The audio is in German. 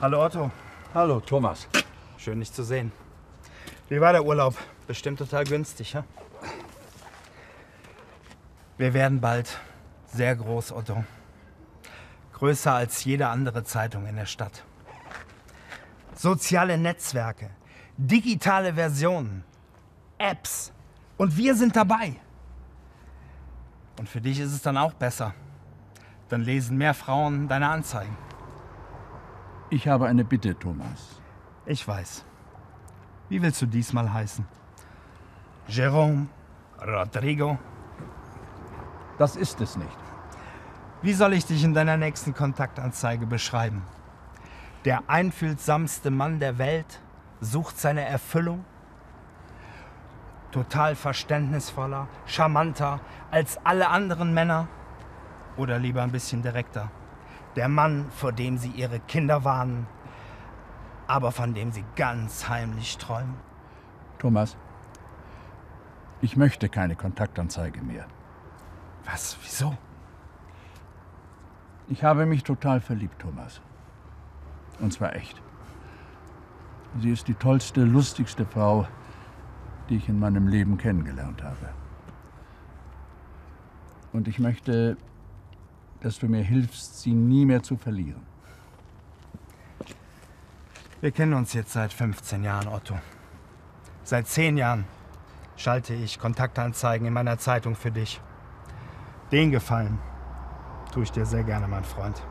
Hallo Otto. Hallo, Thomas. Schön, dich zu sehen. Wie war der Urlaub? Bestimmt total günstig, ja? Wir werden bald sehr groß, Otto. Größer als jede andere Zeitung in der Stadt. Soziale Netzwerke, digitale Versionen, Apps. Und wir sind dabei. Und für dich ist es dann auch besser. Dann lesen mehr Frauen deine Anzeigen. Ich habe eine Bitte, Thomas. Ich weiß. Wie willst du diesmal heißen? Jerome? Rodrigo? Das ist es nicht. Wie soll ich dich in deiner nächsten Kontaktanzeige beschreiben? Der einfühlsamste Mann der Welt sucht seine Erfüllung? Total verständnisvoller, charmanter als alle anderen Männer? Oder lieber ein bisschen direkter? Der Mann, vor dem sie ihre Kinder warnen, aber von dem sie ganz heimlich träumen? Thomas, ich möchte keine Kontaktanzeige mehr. Was? Wieso? Ich habe mich total verliebt, Thomas. Und zwar echt. Sie ist die tollste, lustigste Frau, die ich in meinem Leben kennengelernt habe. Und ich möchte, dass du mir hilfst, sie nie mehr zu verlieren. Wir kennen uns jetzt seit 15 Jahren, Otto. Seit 10 Jahren schalte ich Kontaktanzeigen in meiner Zeitung für dich. Den Gefallen tue ich dir sehr gerne, mein Freund.